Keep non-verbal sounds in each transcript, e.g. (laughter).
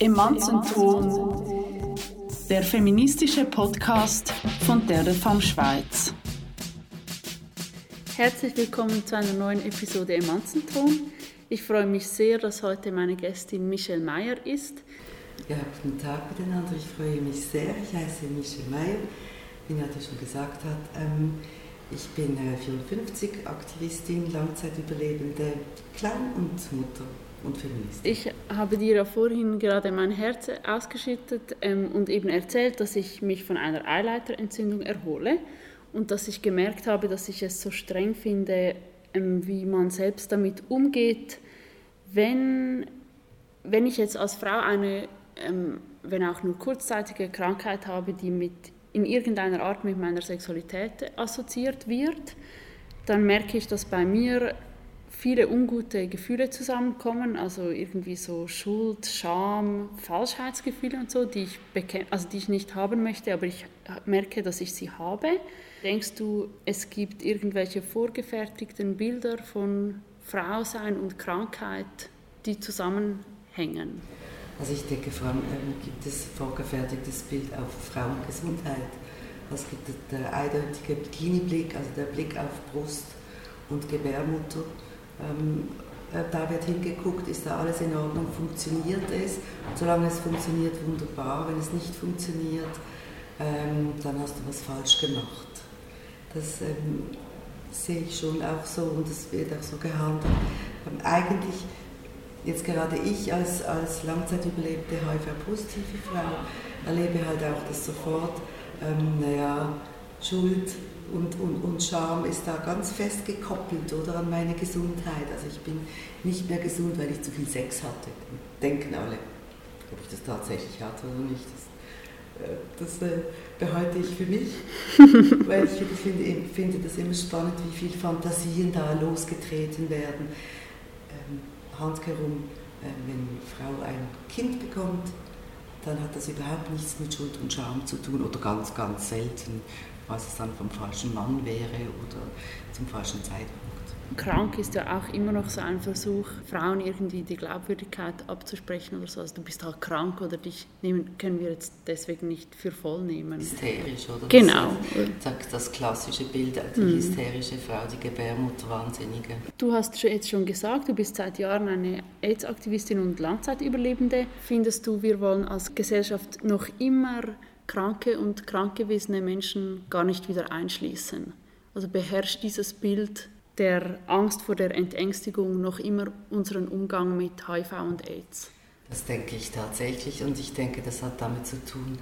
Emanzenton, der feministische Podcast von der Femme Schweiz. Herzlich willkommen zu einer neuen Episode Emanzenton. Ich freue mich sehr, dass heute meine Gästin Michelle Meyer ist. Ja, guten Tag miteinander. Ich freue mich sehr. Ich heiße Michelle Meyer, wie Nadja schon gesagt hat. Ähm, ich bin 54, äh, Aktivistin, Langzeitüberlebende, Klein- und Mutter und Feministin. Ich habe dir ja vorhin gerade mein Herz ausgeschüttet ähm, und eben erzählt, dass ich mich von einer Eileiterentzündung erhole und dass ich gemerkt habe, dass ich es so streng finde, ähm, wie man selbst damit umgeht, wenn, wenn ich jetzt als Frau eine, ähm, wenn auch nur kurzzeitige Krankheit habe, die mit in irgendeiner Art mit meiner Sexualität assoziiert wird, dann merke ich, dass bei mir viele ungute Gefühle zusammenkommen, also irgendwie so Schuld, Scham, Falschheitsgefühle und so, die ich, also die ich nicht haben möchte, aber ich merke, dass ich sie habe. Denkst du, es gibt irgendwelche vorgefertigten Bilder von Frausein und Krankheit, die zusammenhängen? Also ich denke, vor allem ähm, gibt es vorgefertigtes Bild auf Frauengesundheit. Es gibt der eindeutige Bikini-Blick, also der Blick auf Brust und Gebärmutter. Ähm, äh, da wird hingeguckt, ist da alles in Ordnung, funktioniert es? Solange es funktioniert, wunderbar. Wenn es nicht funktioniert, ähm, dann hast du was falsch gemacht. Das ähm, sehe ich schon auch so und es wird auch so gehandelt. Ähm, eigentlich jetzt gerade ich als, als langzeitüberlebte HIV-positive Frau erlebe halt auch das sofort, ähm, naja, Schuld und, und, und Scham ist da ganz fest gekoppelt oder an meine Gesundheit. Also ich bin nicht mehr gesund, weil ich zu viel Sex hatte. Denken alle, ob ich das tatsächlich hatte oder nicht. Das, äh, das äh, behalte ich für mich, (laughs) weil ich finde, finde das immer spannend, wie viele Fantasien da losgetreten werden handherum, äh, wenn eine Frau ein Kind bekommt, dann hat das überhaupt nichts mit Schuld und Scham zu tun oder ganz, ganz selten, was es dann vom falschen Mann wäre oder zum falschen Zeitpunkt krank ist ja auch immer noch so ein Versuch, Frauen irgendwie die Glaubwürdigkeit abzusprechen oder so. Also du bist halt krank oder dich nehmen, können wir jetzt deswegen nicht für voll nehmen. Hysterisch, oder? Genau. Das, das klassische Bild, die mhm. hysterische Frau, die Gebärmutter, Wahnsinnige. Du hast jetzt schon gesagt, du bist seit Jahren eine AIDS-Aktivistin und Langzeitüberlebende. Findest du, wir wollen als Gesellschaft noch immer kranke und krankgewesene Menschen gar nicht wieder einschließen? Also beherrscht dieses Bild der Angst vor der Entängstigung noch immer unseren Umgang mit HIV und AIDS? Das denke ich tatsächlich und ich denke, das hat damit zu tun,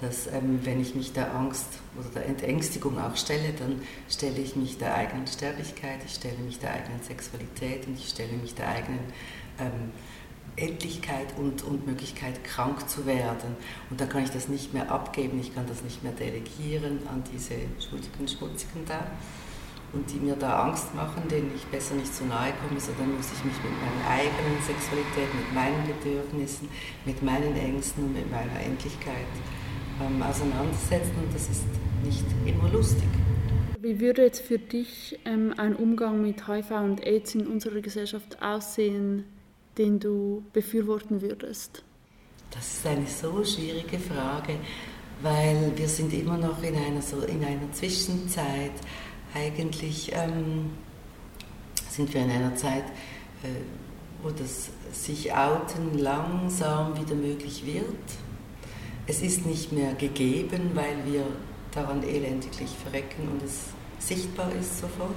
dass ähm, wenn ich mich der Angst oder der Entängstigung auch stelle, dann stelle ich mich der eigenen Sterblichkeit, ich stelle mich der eigenen Sexualität und ich stelle mich der eigenen ähm, Endlichkeit und, und Möglichkeit, krank zu werden. Und da kann ich das nicht mehr abgeben, ich kann das nicht mehr delegieren an diese schuldigen, schmutzigen da und die mir da Angst machen, denen ich besser nicht zu nahe komme, sondern muss ich mich mit meiner eigenen Sexualität, mit meinen Bedürfnissen, mit meinen Ängsten und mit meiner Endlichkeit ähm, auseinandersetzen und das ist nicht immer lustig. Wie würde jetzt für dich ähm, ein Umgang mit HIV und AIDS in unserer Gesellschaft aussehen, den du befürworten würdest? Das ist eine so schwierige Frage, weil wir sind immer noch in einer, so in einer Zwischenzeit eigentlich ähm, sind wir in einer Zeit, äh, wo das sich outen langsam wieder möglich wird. Es ist nicht mehr gegeben, weil wir daran elendiglich verrecken und es sichtbar ist sofort.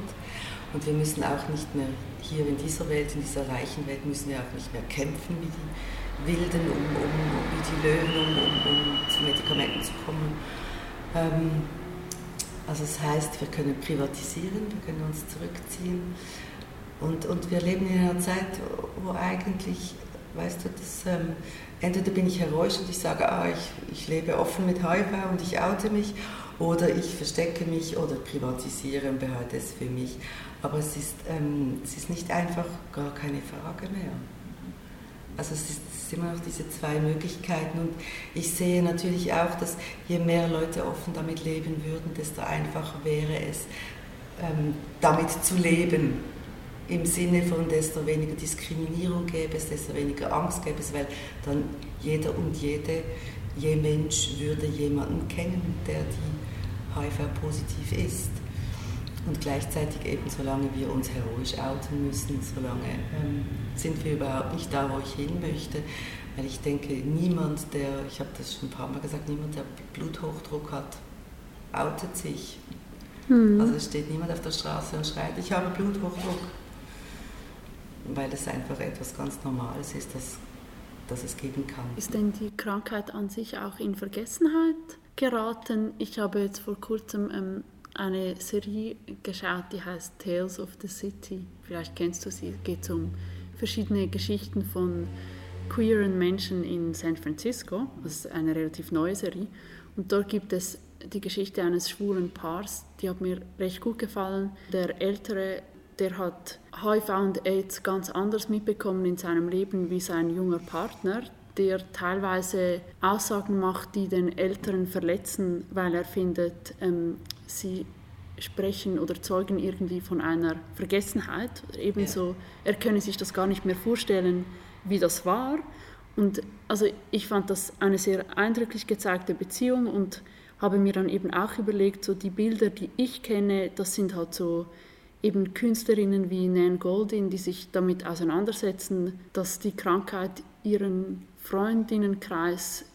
Und wir müssen auch nicht mehr hier in dieser Welt, in dieser reichen Welt, müssen wir auch nicht mehr kämpfen wie die Wilden, um, um wie die Löwen, um, um, um zu Medikamenten zu kommen. Ähm, also das heißt, wir können privatisieren, wir können uns zurückziehen. Und, und wir leben in einer Zeit, wo eigentlich, weißt du, das, ähm, entweder bin ich heroisch und ich sage, ah, ich, ich lebe offen mit HIV und ich oute mich, oder ich verstecke mich oder privatisiere und behalte es für mich. Aber es ist, ähm, es ist nicht einfach gar keine Frage mehr. Also es ist immer noch diese zwei Möglichkeiten und ich sehe natürlich auch, dass je mehr Leute offen damit leben würden, desto einfacher wäre es, ähm, damit zu leben. im Sinne von desto weniger Diskriminierung gäbe es, desto weniger Angst gäbe es, weil dann jeder und jede, je Mensch würde jemanden kennen, der die HIV-positiv ist. Und gleichzeitig eben, solange wir uns heroisch outen müssen, solange ähm, sind wir überhaupt nicht da, wo ich hin möchte. Weil ich denke, niemand, der, ich habe das schon ein paar Mal gesagt, niemand, der Bluthochdruck hat, outet sich. Mhm. Also es steht niemand auf der Straße und schreit, ich habe Bluthochdruck. Weil es einfach etwas ganz Normales ist, das, das es geben kann. Ist denn die Krankheit an sich auch in Vergessenheit geraten? Ich habe jetzt vor kurzem ähm, eine Serie geschaut, die heißt Tales of the City. Vielleicht kennst du sie. Es geht um verschiedene Geschichten von queeren Menschen in San Francisco. Das ist eine relativ neue Serie. Und dort gibt es die Geschichte eines schwulen Paars, die hat mir recht gut gefallen. Der ältere, der hat HIV und AIDS ganz anders mitbekommen in seinem Leben wie sein junger Partner, der teilweise Aussagen macht, die den Älteren verletzen, weil er findet, ähm, sie sprechen oder zeugen irgendwie von einer Vergessenheit. Ebenso, er könne sich das gar nicht mehr vorstellen, wie das war. Und also ich fand das eine sehr eindrücklich gezeigte Beziehung und habe mir dann eben auch überlegt, so die Bilder, die ich kenne, das sind halt so eben Künstlerinnen wie Nan Goldin, die sich damit auseinandersetzen, dass die Krankheit ihren Freundinnenkreis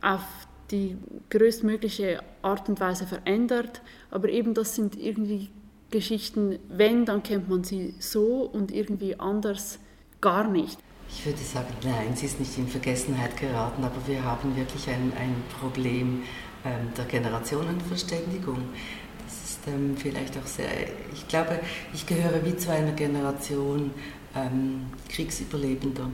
auf die größtmögliche Art und Weise verändert. Aber eben das sind irgendwie Geschichten, wenn, dann kennt man sie so und irgendwie anders gar nicht. Ich würde sagen, nein, sie ist nicht in Vergessenheit geraten, aber wir haben wirklich ein, ein Problem ähm, der Generationenverständigung. Das ist ähm, vielleicht auch sehr, ich glaube, ich gehöre wie zu einer Generation ähm, Kriegsüberlebender.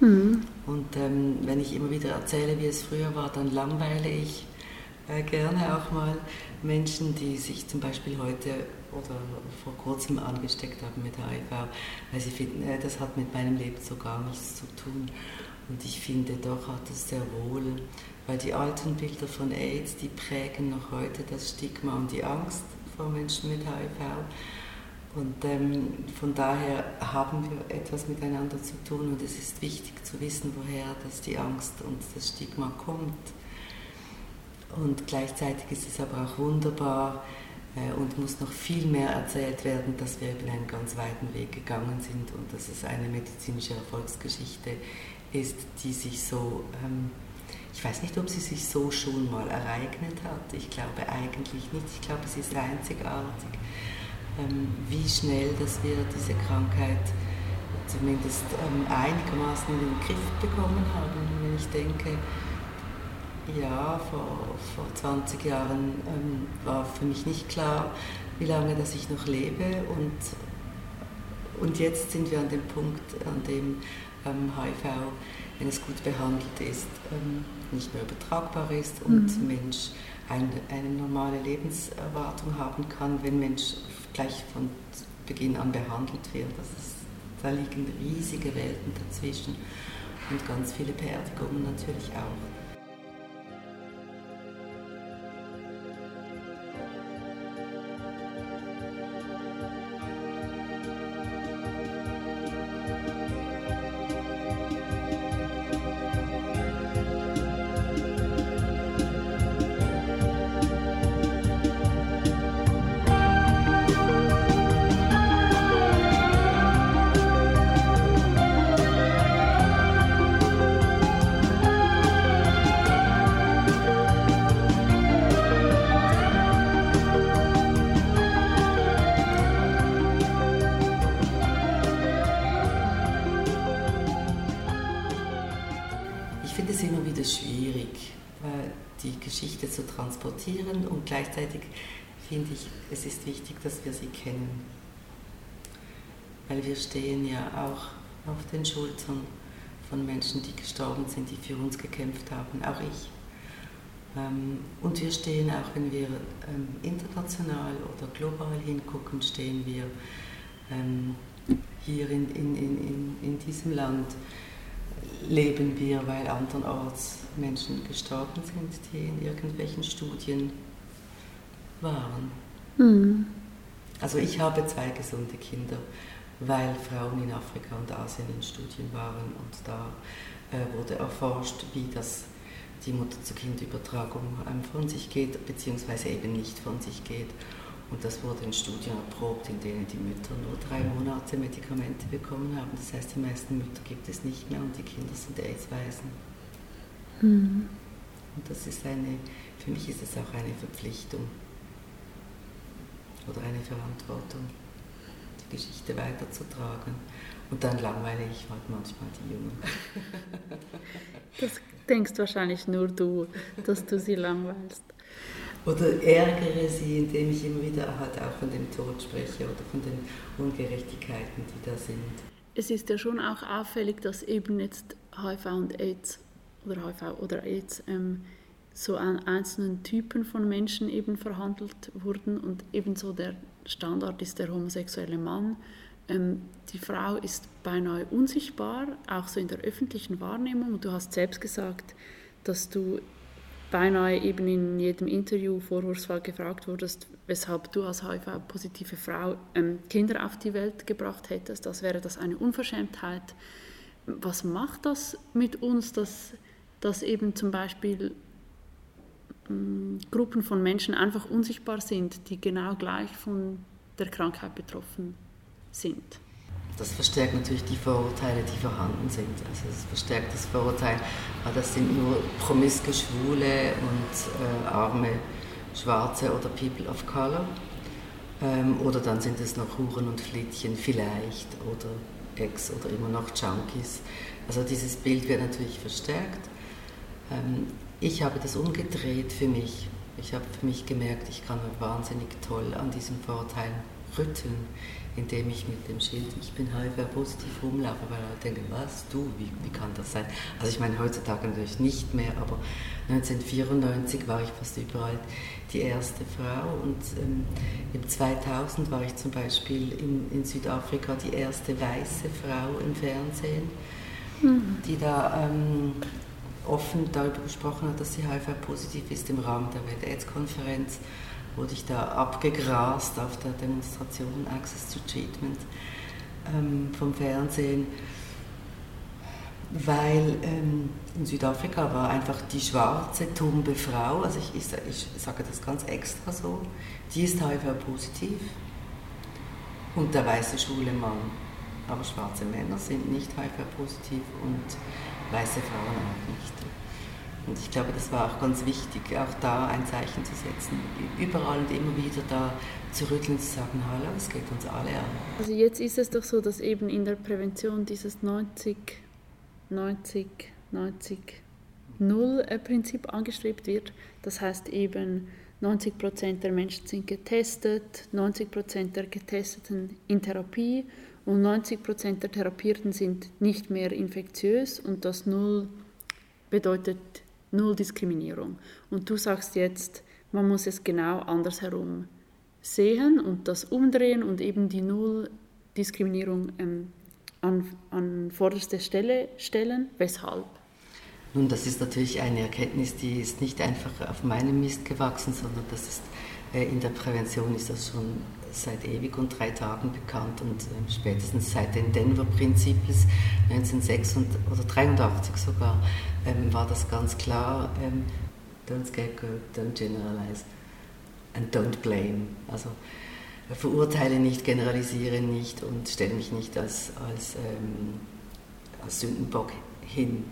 Mhm. Und ähm, wenn ich immer wieder erzähle, wie es früher war, dann langweile ich äh, gerne auch mal Menschen, die sich zum Beispiel heute oder vor kurzem angesteckt haben mit HIV, weil sie finden, äh, das hat mit meinem Leben so gar nichts zu tun. Und ich finde, doch hat es sehr wohl, weil die alten Bilder von AIDS, die prägen noch heute das Stigma und die Angst vor Menschen mit HIV. Und ähm, von daher haben wir etwas miteinander zu tun und es ist wichtig zu wissen, woher das die Angst und das Stigma kommt. Und gleichzeitig ist es aber auch wunderbar äh, und muss noch viel mehr erzählt werden, dass wir eben einen ganz weiten Weg gegangen sind und dass es eine medizinische Erfolgsgeschichte ist, die sich so, ähm, ich weiß nicht, ob sie sich so schon mal ereignet hat. Ich glaube eigentlich nicht. Ich glaube, es ist einzigartig wie schnell, dass wir diese Krankheit zumindest ähm, einigermaßen in den Griff bekommen haben. Wenn ich denke, ja, vor, vor 20 Jahren ähm, war für mich nicht klar, wie lange dass ich noch lebe und, und jetzt sind wir an dem Punkt, an dem ähm, HIV, wenn es gut behandelt ist, ähm, nicht mehr übertragbar ist und mhm. Mensch eine, eine normale Lebenserwartung haben kann, wenn Mensch gleich von Beginn an behandelt wird. Das ist, da liegen riesige Welten dazwischen und ganz viele Beerdigungen natürlich auch. Gleichzeitig finde ich, es ist wichtig, dass wir sie kennen. Weil wir stehen ja auch auf den Schultern von Menschen, die gestorben sind, die für uns gekämpft haben, auch ich. Ähm, und wir stehen auch, wenn wir ähm, international oder global hingucken, stehen wir ähm, hier in, in, in, in diesem Land leben wir, weil andernorts Menschen gestorben sind, die in irgendwelchen Studien waren. Mhm. Also ich habe zwei gesunde Kinder weil Frauen in Afrika und Asien in Studien waren und da äh, wurde erforscht, wie das die Mutter-zu-Kind-Übertragung ähm, von sich geht, beziehungsweise eben nicht von sich geht. Und das wurde in Studien erprobt, in denen die Mütter nur drei Monate Medikamente bekommen haben. Das heißt, die meisten Mütter gibt es nicht mehr und die Kinder sind AIDS-Waisen. Mhm. Und das ist eine, für mich ist es auch eine Verpflichtung oder eine Verantwortung, die Geschichte weiterzutragen. Und dann langweile ich halt manchmal die Jungen. (laughs) Das denkst wahrscheinlich nur du, dass du sie langweilst. Oder ärgere sie, indem ich immer wieder halt auch von dem Tod spreche oder von den Ungerechtigkeiten, die da sind. Es ist ja schon auch auffällig, dass eben jetzt HIV und AIDS oder HIV oder AIDS ähm, so an einzelnen Typen von Menschen eben verhandelt wurden und ebenso der Standard ist der homosexuelle Mann. Ähm, die Frau ist beinahe unsichtbar, auch so in der öffentlichen Wahrnehmung. Du hast selbst gesagt, dass du beinahe eben in jedem Interview vorwurfsvoll gefragt wurdest, weshalb du als HIV-positive Frau ähm, Kinder auf die Welt gebracht hättest. Das wäre das eine Unverschämtheit. Was macht das mit uns, dass, dass eben zum Beispiel ähm, Gruppen von Menschen einfach unsichtbar sind, die genau gleich von der Krankheit betroffen sind? das verstärkt natürlich die Vorurteile, die vorhanden sind. Also es verstärkt das Vorurteil, ah, das sind nur promiske Schwule und äh, arme Schwarze oder People of Color. Ähm, oder dann sind es noch Huren und Flittchen vielleicht oder Ex oder immer noch Junkies. Also dieses Bild wird natürlich verstärkt. Ähm, ich habe das umgedreht für mich. Ich habe für mich gemerkt, ich kann wahnsinnig toll an diesen Vorurteilen rütteln indem ich mit dem Schild, ich bin HIV-positiv rumlaufe, weil Leute denken, was, du, wie, wie kann das sein? Also ich meine, heutzutage natürlich nicht mehr, aber 1994 war ich fast überall die erste Frau und ähm, im 2000 war ich zum Beispiel in, in Südafrika die erste weiße Frau im Fernsehen, mhm. die da ähm, offen darüber gesprochen hat, dass sie HIV-positiv ist im Rahmen der Welt-AIDS-Konferenz wurde ich da abgegrast auf der Demonstration Access to Treatment ähm, vom Fernsehen, weil ähm, in Südafrika war einfach die schwarze, tumbe Frau, also ich, ich, ich sage das ganz extra so, die ist HIV-positiv und der weiße schwule Mann. Aber schwarze Männer sind nicht HIV-positiv und weiße Frauen auch nicht. Und ich glaube, das war auch ganz wichtig, auch da ein Zeichen zu setzen, überall und immer wieder da zu rütteln, zu sagen, hallo, es geht uns alle an. Also jetzt ist es doch so, dass eben in der Prävention dieses 90, 90, 90, 0 Prinzip angestrebt wird. Das heißt eben, 90 Prozent der Menschen sind getestet, 90 Prozent der Getesteten in Therapie und 90 Prozent der Therapierten sind nicht mehr infektiös und das Null bedeutet null Diskriminierung. Und du sagst jetzt, man muss es genau andersherum sehen und das umdrehen und eben die Null Diskriminierung ähm, an, an vorderste Stelle stellen. Weshalb? Nun, das ist natürlich eine Erkenntnis, die ist nicht einfach auf meinem Mist gewachsen, sondern das ist in der Prävention ist das schon seit ewig und drei Tagen bekannt und äh, spätestens seit den Denver Principles 1986 oder 83 sogar ähm, war das ganz klar. Ähm, don't scapegoat, don't generalize and don't blame. Also äh, verurteile nicht, generalisiere nicht und stelle mich nicht als, als, ähm, als Sündenbock hin.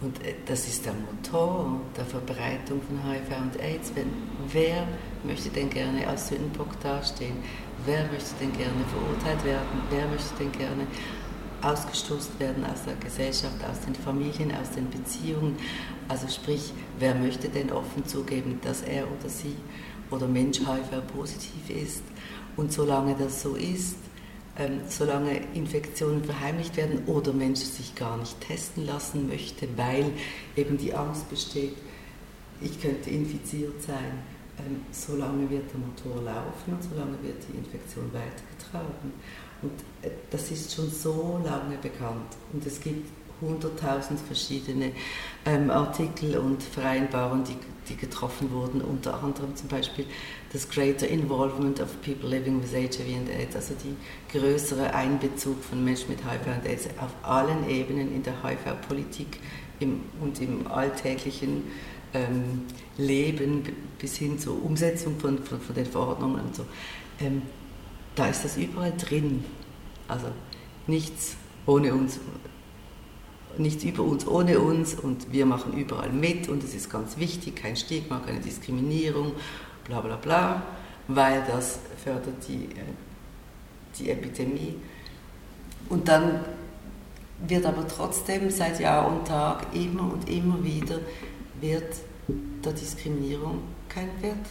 Und äh, das ist der Motor der Verbreitung von HIV und AIDS. Wenn, wer möchte denn gerne als Sündenbock dastehen? Wer möchte denn gerne verurteilt werden? Wer möchte denn gerne ausgestoßen werden aus der Gesellschaft, aus den Familien, aus den Beziehungen? Also sprich, wer möchte denn offen zugeben, dass er oder sie oder Mensch HIV-positiv ist? Und solange das so ist, ähm, solange Infektionen verheimlicht werden oder Menschen sich gar nicht testen lassen möchte, weil eben die Angst besteht, ich könnte infiziert sein, ähm, solange wird der Motor laufen und solange wird die Infektion weitergetragen. Und äh, das ist schon so lange bekannt und es gibt hunderttausend verschiedene ähm, Artikel und Vereinbarungen, die, die getroffen wurden, unter anderem zum Beispiel das Greater Involvement of People Living with HIV and AIDS, also die größere Einbezug von Menschen mit HIV und AIDS auf allen Ebenen in der HIV-Politik und im alltäglichen ähm, Leben bis hin zur Umsetzung von, von, von den Verordnungen und so. Ähm, da ist das überall drin. Also nichts ohne uns, nichts über uns ohne uns und wir machen überall mit und es ist ganz wichtig, kein Stigma, keine Diskriminierung bla bla bla, weil das fördert die, äh, die Epidemie. Und dann wird aber trotzdem seit Jahr und Tag immer und immer wieder wird der Diskriminierung kein Wert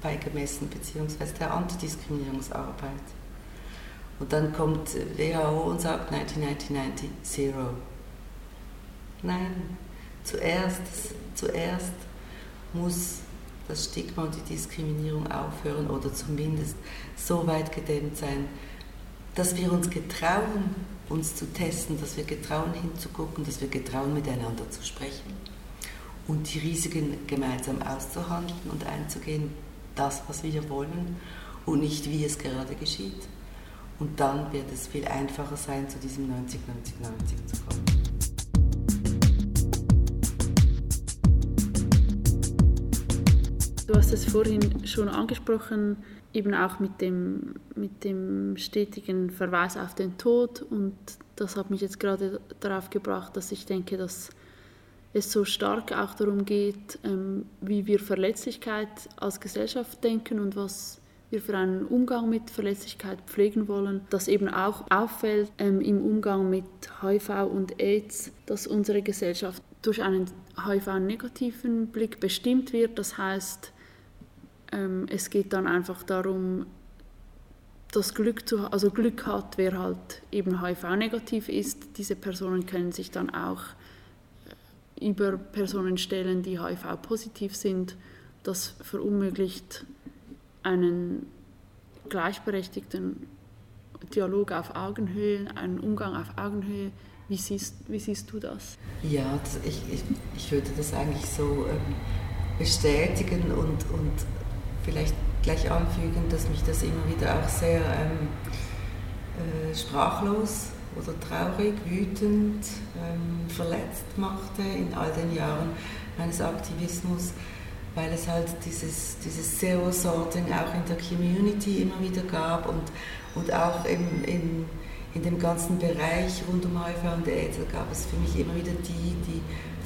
beigemessen, beziehungsweise der Antidiskriminierungsarbeit. Und dann kommt WHO und sagt 1990 Zero. Nein, zuerst, zuerst muss das Stigma und die Diskriminierung aufhören oder zumindest so weit gedämmt sein, dass wir uns getrauen, uns zu testen, dass wir getrauen hinzugucken, dass wir getrauen miteinander zu sprechen und die Risiken gemeinsam auszuhandeln und einzugehen, das, was wir wollen und nicht, wie es gerade geschieht. Und dann wird es viel einfacher sein, zu diesem 90-90-90 zu kommen. Du hast es vorhin schon angesprochen, eben auch mit dem, mit dem stetigen Verweis auf den Tod. Und das hat mich jetzt gerade darauf gebracht, dass ich denke, dass es so stark auch darum geht, ähm, wie wir Verletzlichkeit als Gesellschaft denken und was wir für einen Umgang mit Verletzlichkeit pflegen wollen, dass eben auch auffällt ähm, im Umgang mit HIV und AIDS, dass unsere Gesellschaft durch einen HIV-negativen Blick bestimmt wird. Das heißt, ähm, es geht dann einfach darum, das Glück zu also Glück hat, wer halt eben HIV-negativ ist. Diese Personen können sich dann auch über Personen stellen, die HIV-positiv sind. Das verunmöglicht einen gleichberechtigten Dialog auf Augenhöhe, einen Umgang auf Augenhöhe. Wie siehst, wie siehst du das? Ja, das, ich, ich, ich würde das eigentlich so ähm, bestätigen und, und vielleicht gleich anfügen, dass mich das immer wieder auch sehr ähm, äh, sprachlos oder traurig, wütend, ähm, verletzt machte in all den Jahren meines Aktivismus, weil es halt dieses, dieses Zero-Sorting auch in der Community immer wieder gab und, und auch in, in, in dem ganzen Bereich rund um HIV und AIDS gab es für mich immer wieder die, die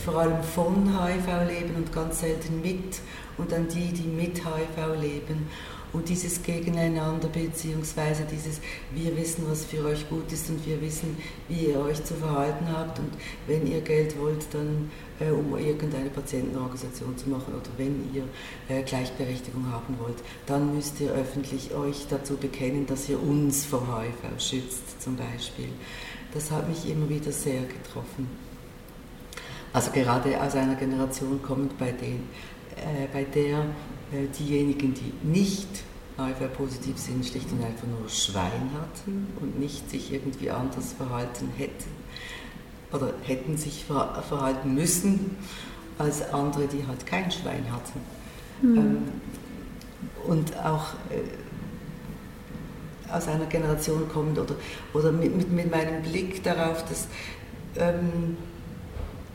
vor allem von HIV leben und ganz selten mit und dann die, die mit HIV leben. Und dieses Gegeneinander beziehungsweise dieses wir wissen, was für euch gut ist und wir wissen, wie ihr euch zu verhalten habt und wenn ihr Geld wollt, dann äh, um irgendeine Patientenorganisation zu machen oder wenn ihr äh, Gleichberechtigung haben wollt, dann müsst ihr öffentlich euch dazu bekennen, dass ihr uns vor HIV schützt zum Beispiel. Das hat mich immer wieder sehr getroffen. Also gerade aus einer Generation kommend, bei, den, bei der äh, diejenigen, die nicht HIV-positiv sind, schlicht und einfach nur Schwein hatten und nicht sich irgendwie anders verhalten hätten oder hätten sich ver verhalten müssen als andere, die halt kein Schwein hatten. Mhm. Und auch äh, aus einer Generation kommend oder, oder mit, mit, mit meinem Blick darauf, dass ähm,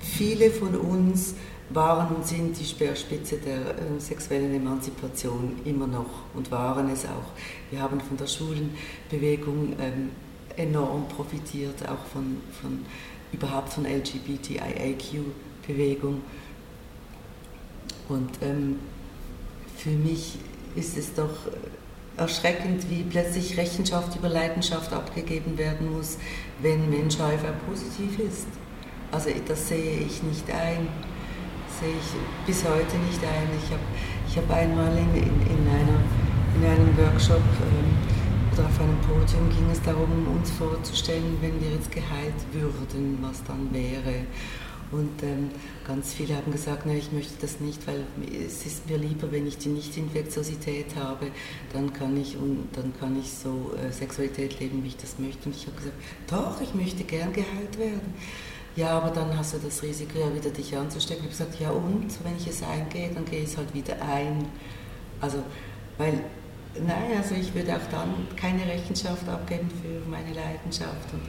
Viele von uns waren und sind die Speerspitze der äh, sexuellen Emanzipation immer noch und waren es auch. Wir haben von der Schulenbewegung ähm, enorm profitiert, auch von, von überhaupt von LGBTIAQ-Bewegung. Und ähm, für mich ist es doch erschreckend, wie plötzlich Rechenschaft über Leidenschaft abgegeben werden muss, wenn Mensch HIV positiv ist. Also das sehe ich nicht ein, sehe ich bis heute nicht ein. Ich habe ich hab einmal in, in, in, einer, in einem Workshop ähm, oder auf einem Podium ging es darum, uns vorzustellen, wenn wir jetzt geheilt würden, was dann wäre. Und ähm, ganz viele haben gesagt, nein, ich möchte das nicht, weil es ist mir lieber, wenn ich die Nicht-Infektiosität habe, dann kann ich, und, dann kann ich so äh, Sexualität leben, wie ich das möchte. Und ich habe gesagt, doch, ich möchte gern geheilt werden ja, aber dann hast du das Risiko ja wieder dich anzustecken. Ich habe gesagt, ja und, wenn ich es eingehe, dann gehe ich es halt wieder ein. Also, weil, nein, also ich würde auch dann keine Rechenschaft abgeben für meine Leidenschaft. Und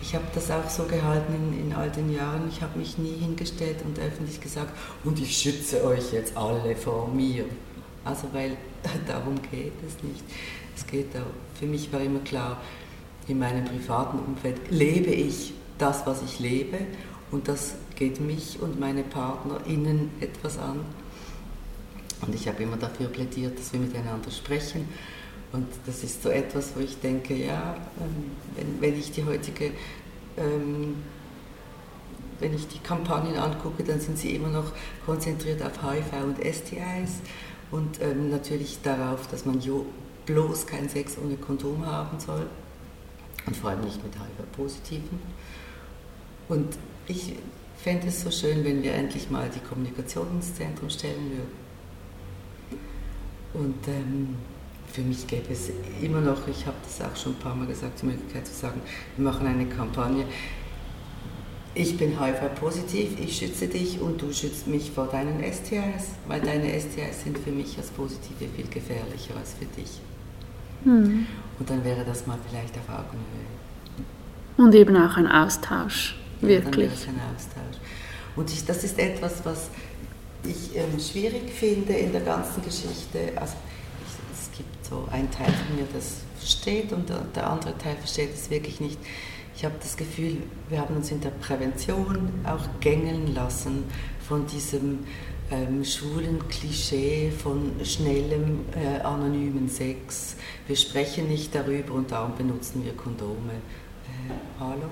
ich habe das auch so gehalten in, in all den Jahren. Ich habe mich nie hingestellt und öffentlich gesagt, und ich schütze euch jetzt alle vor mir. Also, weil (laughs) darum geht es nicht. Es geht auch, für mich war immer klar, in meinem privaten Umfeld lebe ich das, was ich lebe und das geht mich und meine PartnerInnen etwas an. Und ich habe immer dafür plädiert, dass wir miteinander sprechen. Und das ist so etwas, wo ich denke, ja, ähm, wenn, wenn ich die heutige, ähm, wenn ich die Kampagnen angucke, dann sind sie immer noch konzentriert auf HIV und STIs und ähm, natürlich darauf, dass man bloß keinen Sex ohne Kondom haben soll und vor allem nicht mit HIV-Positiven. Und ich fände es so schön, wenn wir endlich mal die Kommunikation ins Zentrum stellen würden. Und ähm, für mich gäbe es immer noch, ich habe das auch schon ein paar Mal gesagt, die Möglichkeit zu sagen, wir machen eine Kampagne. Ich bin HIV-positiv, ich schütze dich und du schützt mich vor deinen STIs, weil deine STIs sind für mich als Positive viel gefährlicher als für dich. Mhm. Und dann wäre das mal vielleicht auf Augenhöhe. Und eben auch ein Austausch. Wirklich. Und ich, das ist etwas, was ich ähm, schwierig finde in der ganzen Geschichte. Also ich, es gibt so einen Teil von mir, das versteht und der, der andere Teil versteht es wirklich nicht. Ich habe das Gefühl, wir haben uns in der Prävention auch gängeln lassen von diesem ähm, schwulen Klischee von schnellem äh, anonymen Sex. Wir sprechen nicht darüber und darum benutzen wir Kondome. Äh, hallo?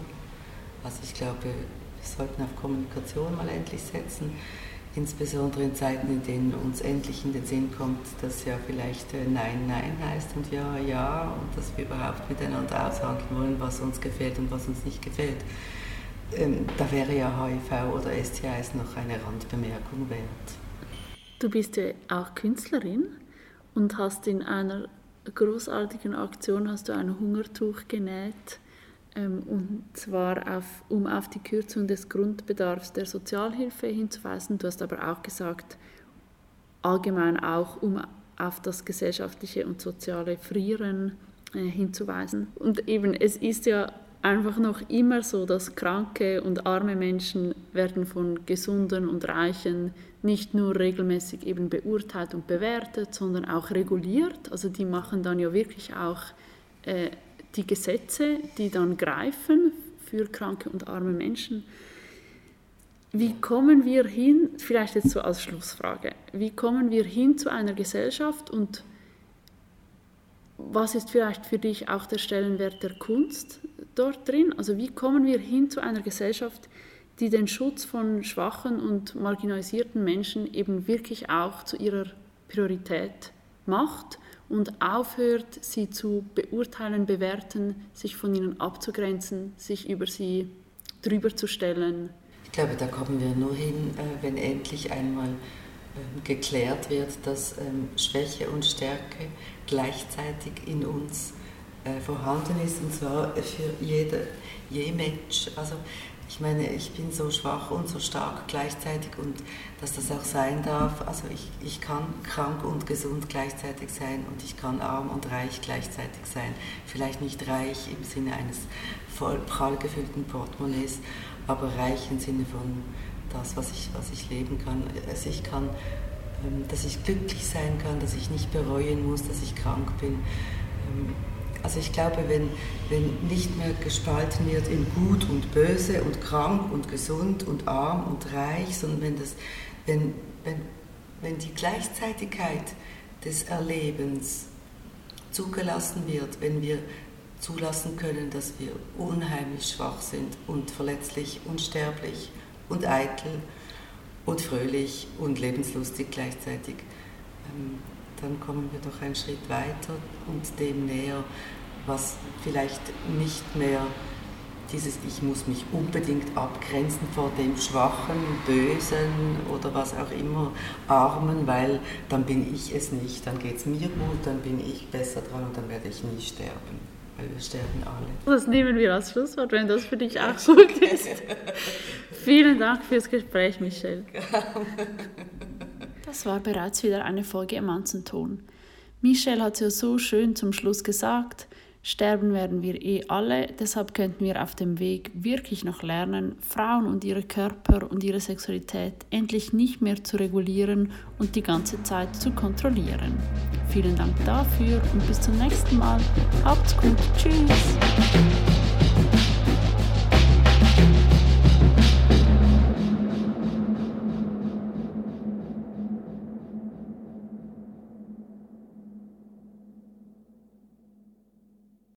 Also ich glaube, wir sollten auf Kommunikation mal endlich setzen, insbesondere in Zeiten, in denen uns endlich in den Sinn kommt, dass ja vielleicht äh, Nein, Nein heißt und Ja, Ja und dass wir überhaupt miteinander aushandeln wollen, was uns gefällt und was uns nicht gefällt. Ähm, da wäre ja HIV oder STIs noch eine Randbemerkung wert. Du bist ja auch Künstlerin und hast in einer großartigen Aktion hast du ein Hungertuch genäht und zwar auf, um auf die Kürzung des Grundbedarfs der Sozialhilfe hinzuweisen. Du hast aber auch gesagt, allgemein auch, um auf das gesellschaftliche und soziale Frieren äh, hinzuweisen. Und eben, es ist ja einfach noch immer so, dass kranke und arme Menschen werden von gesunden und reichen nicht nur regelmäßig eben beurteilt und bewertet, sondern auch reguliert. Also die machen dann ja wirklich auch äh, die Gesetze, die dann greifen für kranke und arme Menschen. Wie kommen wir hin, vielleicht jetzt so als Schlussfrage, wie kommen wir hin zu einer Gesellschaft und was ist vielleicht für dich auch der Stellenwert der Kunst dort drin? Also wie kommen wir hin zu einer Gesellschaft, die den Schutz von schwachen und marginalisierten Menschen eben wirklich auch zu ihrer Priorität macht und aufhört, sie zu beurteilen, bewerten, sich von ihnen abzugrenzen, sich über sie drüber zu stellen. Ich glaube, da kommen wir nur hin, äh, wenn endlich einmal ähm, geklärt wird, dass ähm, Schwäche und Stärke gleichzeitig in uns äh, vorhanden ist, und zwar für jede, je Mensch. Also ich meine, ich bin so schwach und so stark gleichzeitig und dass das auch sein darf. Also ich, ich kann krank und gesund gleichzeitig sein und ich kann arm und reich gleichzeitig sein. Vielleicht nicht reich im Sinne eines voll prall gefüllten Portemonnaies, aber reich im Sinne von das, was ich, was ich leben kann. Also ich kann, ähm, dass ich glücklich sein kann, dass ich nicht bereuen muss, dass ich krank bin ähm, also ich glaube, wenn, wenn nicht mehr gespalten wird in gut und böse und krank und gesund und arm und reich, sondern wenn, das, wenn, wenn, wenn die Gleichzeitigkeit des Erlebens zugelassen wird, wenn wir zulassen können, dass wir unheimlich schwach sind und verletzlich, unsterblich und eitel und fröhlich und lebenslustig gleichzeitig, ähm, dann kommen wir doch einen Schritt weiter und dem näher, was vielleicht nicht mehr dieses Ich muss mich unbedingt abgrenzen vor dem Schwachen, Bösen oder was auch immer, Armen, weil dann bin ich es nicht, dann geht es mir gut, dann bin ich besser dran und dann werde ich nie sterben. weil wir sterben alle. Das nehmen wir als Schlusswort, wenn das für dich auch gut ist. (laughs) Vielen Dank fürs Gespräch, Michelle. (laughs) Das war bereits wieder eine Folge im Manzenton. Michelle hat es ja so schön zum Schluss gesagt, sterben werden wir eh alle, deshalb könnten wir auf dem Weg wirklich noch lernen, Frauen und ihre Körper und ihre Sexualität endlich nicht mehr zu regulieren und die ganze Zeit zu kontrollieren. Vielen Dank dafür und bis zum nächsten Mal. Habt's gut. Tschüss.